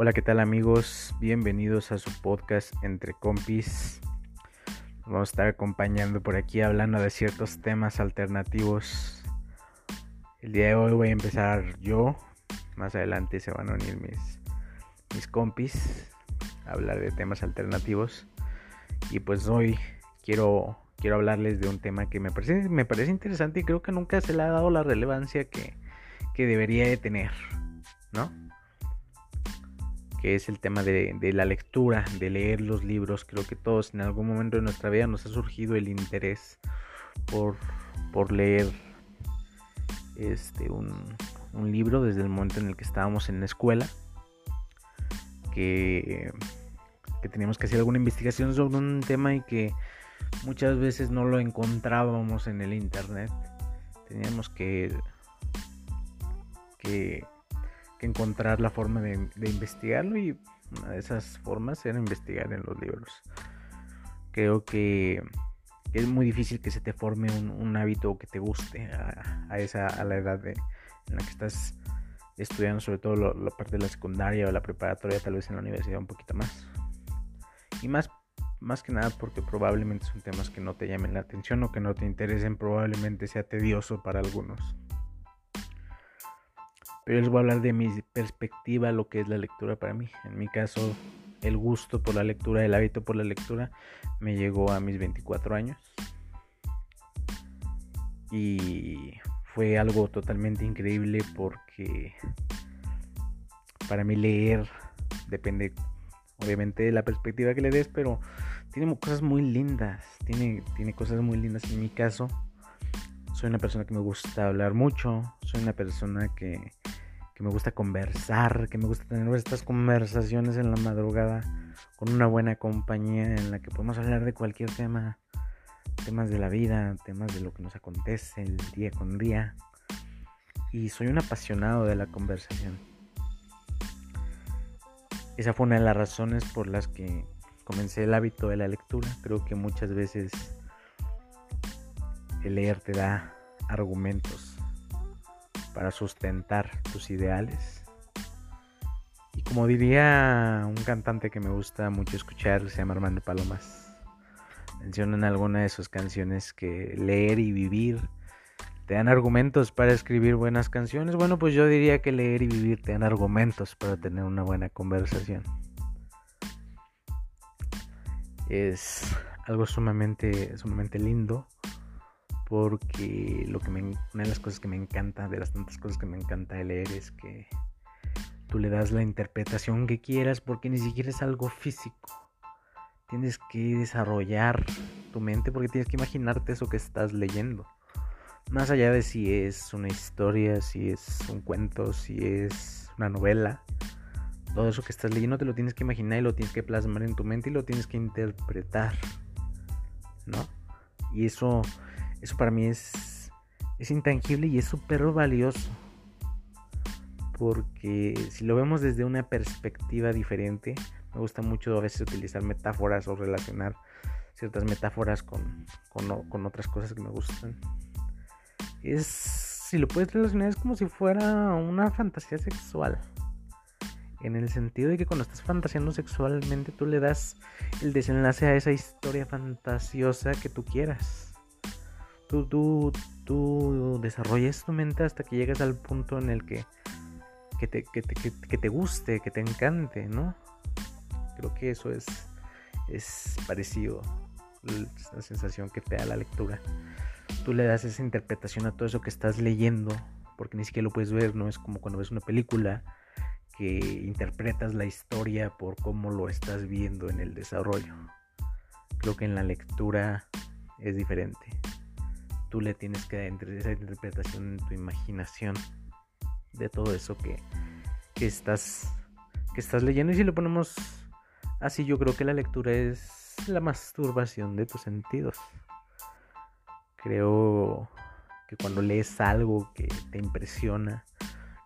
Hola, ¿qué tal amigos? Bienvenidos a su podcast Entre Compis. vamos a estar acompañando por aquí hablando de ciertos temas alternativos. El día de hoy voy a empezar yo. Más adelante se van a unir mis, mis compis a hablar de temas alternativos. Y pues hoy quiero, quiero hablarles de un tema que me parece, me parece interesante y creo que nunca se le ha dado la relevancia que, que debería de tener, ¿no? Que es el tema de, la lectura, de leer los libros. Creo que todos en algún momento de nuestra vida nos ha surgido el interés por, por leer este, un, un, libro desde el momento en el que estábamos en la escuela, que, que teníamos que hacer alguna investigación sobre un tema y que muchas veces no lo encontrábamos en el internet. Teníamos que, que que encontrar la forma de, investigarlo y una de esas formas era investigar en los libros. Creo que es muy difícil que se te forme un, hábito que te guste a, esa, a la edad de, en la que estás estudiando, sobre todo la parte de la secundaria o la preparatoria, tal vez en la universidad un poquito más. Y más, más que nada porque probablemente son temas que no te llamen la atención o que no te interesen, probablemente sea tedioso para algunos. Pero les voy a hablar de mi perspectiva, lo que es la lectura para mí. En mi caso, el gusto por la lectura, el hábito por la lectura, me llegó a mis 24 años. Y fue algo totalmente increíble porque para mí leer depende obviamente de la perspectiva que le des, pero tiene cosas muy lindas, tiene, tiene cosas muy lindas en mi caso. Soy una persona que me gusta hablar mucho, soy una persona que que me gusta conversar, que me gusta tener estas conversaciones en la madrugada con una buena compañía en la que podemos hablar de cualquier tema, temas de la vida, temas de lo que nos acontece el día con día. Y soy un apasionado de la conversación. Esa fue una de las razones por las que comencé el hábito de la lectura. Creo que muchas veces el leer te da argumentos para sustentar tus ideales. Y como diría un cantante que me gusta mucho escuchar, se llama Armando Palomas, mencionan alguna de sus canciones que leer y vivir te dan argumentos para escribir buenas canciones. Bueno, pues yo diría que leer y vivir te dan argumentos para tener una buena conversación. Es algo sumamente, sumamente lindo porque lo que me, una de las cosas que me encanta, de las tantas cosas que me encanta de leer es que tú le das la interpretación que quieras porque ni siquiera es algo físico. Tienes que desarrollar tu mente porque tienes que imaginarte eso que estás leyendo. Más allá de si es una historia, si es un cuento, si es una novela, todo eso que estás leyendo te lo tienes que imaginar y lo tienes que plasmar en tu mente y lo tienes que interpretar. ¿No? Y eso eso para mí es, intangible y es súper valioso. Porque si lo vemos desde una perspectiva diferente, me gusta mucho a veces utilizar metáforas o relacionar ciertas metáforas con, con, otras cosas que me gustan. Es, si lo puedes relacionar, es como si fuera una fantasía sexual. En el sentido de que cuando estás fantaseando sexualmente, tú le das el desenlace a esa historia fantasiosa que tú quieras tú, tú, tú tu mente hasta que llegues al punto en el que, que, te, que, te, guste, que te encante, ¿no? Creo que eso es, es parecido la sensación que te da la lectura. Tú le das esa interpretación a todo eso que estás leyendo, porque ni siquiera lo puedes ver, no es como cuando ves una película que interpretas la historia por cómo lo estás viendo en el desarrollo. Creo que en la lectura es diferente tú le tienes que dar esa interpretación en tu imaginación de todo eso que, estás que estás leyendo. Y si lo ponemos así yo creo que la lectura es la masturbación de tus sentidos. Creo que cuando lees algo que te impresiona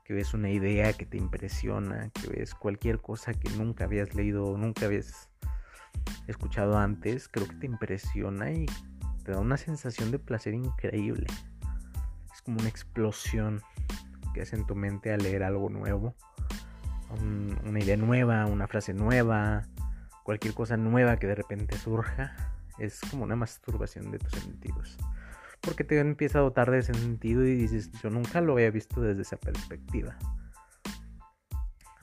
que ves una idea que te impresiona que ves cualquier cosa que nunca habías leído nunca habías escuchado antes creo que te impresiona y te da una sensación de placer increíble. Es como una explosión que hace en tu mente al leer algo nuevo, una idea nueva, una frase nueva, cualquier cosa nueva que de repente surja, es como una masturbación de tus sentidos. Porque te empieza a dotar de sentido y dices, yo nunca lo había visto desde esa perspectiva.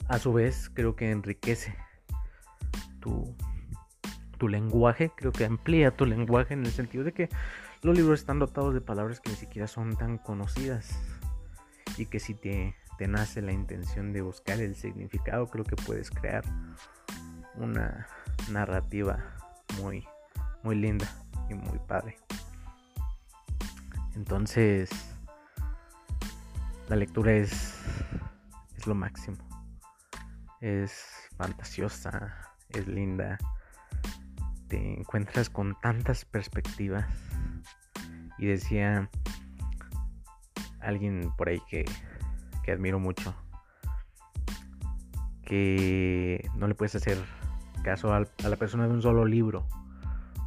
A su vez, creo que enriquece tu, tu lenguaje, creo que amplía tu lenguaje en el sentido de que los libros están dotados de palabras que ni siquiera son tan conocidas y que si te, te nace la intención de buscar el significado, creo que puedes crear una narrativa muy, muy linda y muy padre. Entonces, la lectura es, es lo máximo. Es fantasiosa, es linda. Te encuentras con tantas perspectivas. Y decía alguien por ahí que, que admiro mucho, que no le puedes hacer caso a la persona de un solo libro.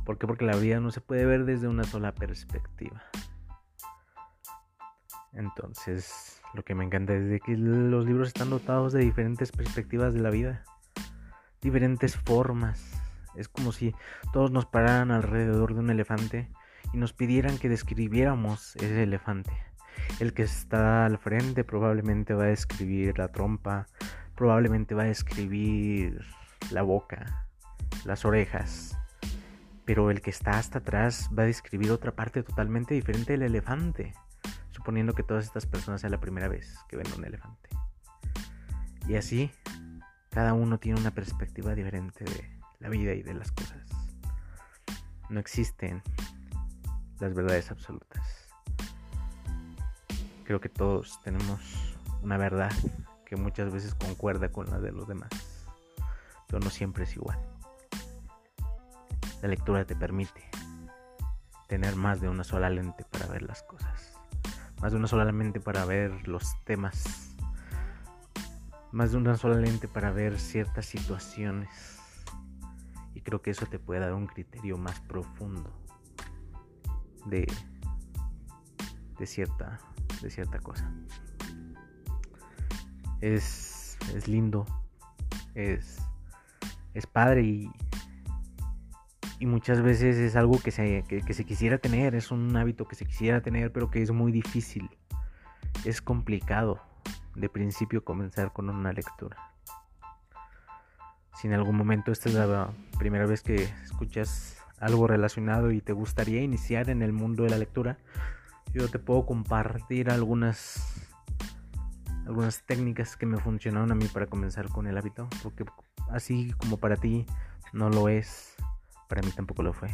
¿Por qué? Porque la vida no se puede ver desde una sola perspectiva. Entonces, lo que me encanta es de que los libros están dotados de diferentes perspectivas de la vida, diferentes formas. Es como si todos nos pararan alrededor de un elefante y nos pidieran que describiéramos ese elefante. El que está al frente probablemente va a describir la trompa, probablemente va a describir la boca, las orejas. Pero el que está hasta atrás va a describir otra parte totalmente diferente del elefante, suponiendo que todas estas personas sea la primera vez que ven un elefante. Y así, cada uno tiene una perspectiva diferente de la vida y de las cosas. No existen las verdades absolutas. Creo que todos tenemos una verdad que muchas veces concuerda con la de los demás pero no siempre es igual. La lectura te permite tener más de una sola lente para ver las cosas, más de una sola lente para ver los temas, más de una sola lente para ver ciertas situaciones. Creo que eso te puede dar un criterio más profundo de, de, cierta, de cierta cosa. Es, es lindo, es es padre y, y muchas veces es algo que se, que, se quisiera tener, es un hábito que se quisiera tener, pero que es muy difícil. Es complicado de principio comenzar con una lectura. Si en algún momento esta es la primera vez que escuchas algo relacionado y te gustaría iniciar en el mundo de la lectura, yo te puedo compartir algunas algunas técnicas que me funcionaron a mí para comenzar con el hábito, porque así como para ti no lo es, para mí tampoco lo fue.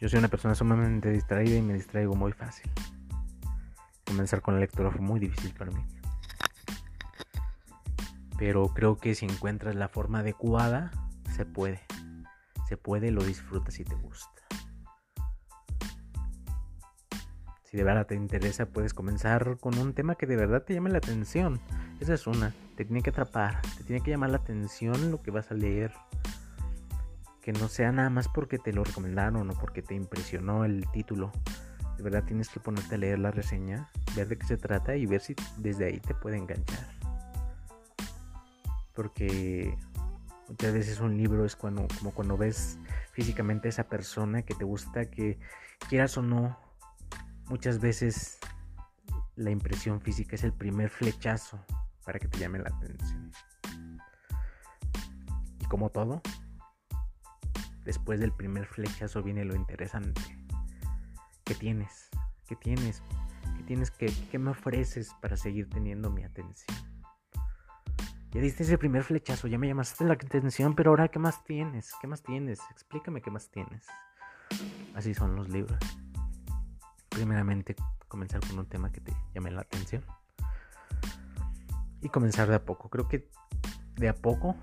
Yo soy una persona sumamente distraída y me distraigo muy fácil. Comenzar con la lectura fue muy difícil para mí. Pero creo que si encuentras la forma adecuada, se puede. Se puede, lo disfrutas y te gusta. Si de verdad te interesa, puedes comenzar con un tema que de verdad te llame la atención. Esa es una. Te tiene que atrapar, te tiene que llamar la atención lo que vas a leer. Que no sea nada más porque te lo recomendaron o porque te impresionó el título. De verdad tienes que ponerte a leer la reseña, ver de qué se trata y ver si desde ahí te puede enganchar. Porque muchas veces un libro es cuando, como cuando ves físicamente a esa persona que te gusta, que quieras o no, Muchas veces la impresión física es el primer flechazo para que te llame la atención. Y como todo, después del primer flechazo viene lo interesante. ¿Qué tienes? ¿Qué tienes? ¿Qué tienes que qué me ofreces para seguir teniendo mi atención? Ya diste ese primer flechazo, ya me llamaste la atención, pero ahora ¿qué más tienes? ¿Qué más tienes? Explícame qué más tienes. Así son los libros primeramente comenzar con un tema que te llame la atención. Y comenzar de a poco. Creo que de a poco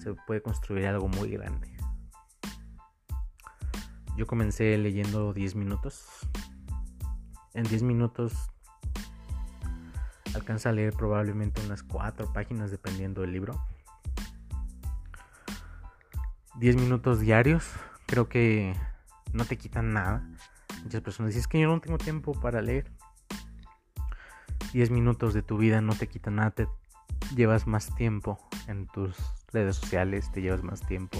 se puede construir algo muy grande. Yo comencé leyendo 10 minutos. En 10 minutos alcanza a leer probablemente unas 4 páginas dependiendo del libro. 10 minutos diarios. Creo que no te quitan nada. Muchas personas dicen, es que yo no tengo tiempo para leer. 10 minutos de tu vida no te quitan nada, te llevas más tiempo en tus redes sociales, te llevas más tiempo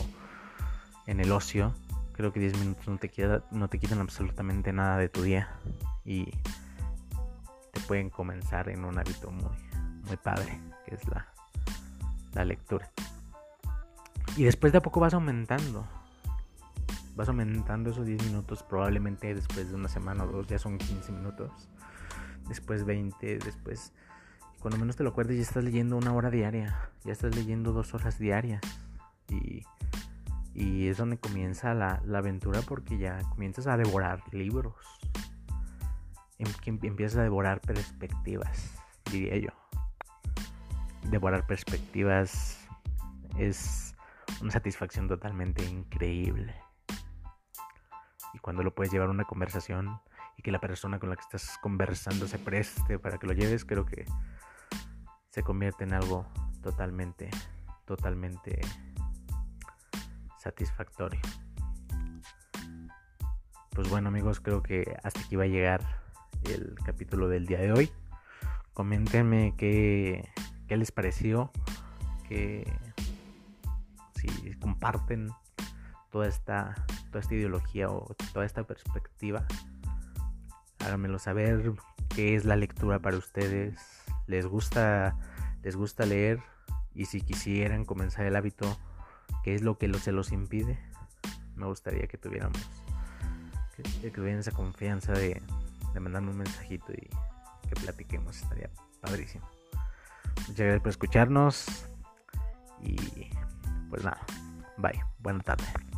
en el ocio. Creo que 10 minutos no te, queda, no te quitan absolutamente nada de tu día y pueden comenzar en un hábito muy, muy padre, que es la, la lectura. Y después de a poco vas aumentando. Vas aumentando esos 10 minutos. Probablemente después de una semana o dos ya son 15 minutos. Después 20. Después, cuando menos te lo acuerdes, ya estás leyendo una hora diaria. Ya estás leyendo dos horas diarias. Y, y es donde comienza la, la aventura porque ya comienzas a devorar libros. Em, empiezas a devorar perspectivas, diría yo. Devorar perspectivas es una satisfacción totalmente increíble. Y cuando lo puedes llevar a una conversación y que la persona con la que estás conversando se preste para que lo lleves, creo que se convierte en algo totalmente, totalmente satisfactorio. Pues bueno amigos, creo que hasta aquí va a llegar el capítulo del día de hoy. Coméntenme qué, qué les pareció, qué, si comparten toda esta, toda esta ideología o toda esta perspectiva. Háganmelo saber qué es la lectura para ustedes. ¿Les gusta, les gusta leer? Y si quisieran comenzar el hábito, ¿qué es lo que se los impide? Me gustaría que tuviéramos, que, tuvieran esa confianza de, de mandarme un mensajito y que platiquemos. Estaría padrísimo. Muchas gracias por escucharnos y pues nada, bye, buena tarde.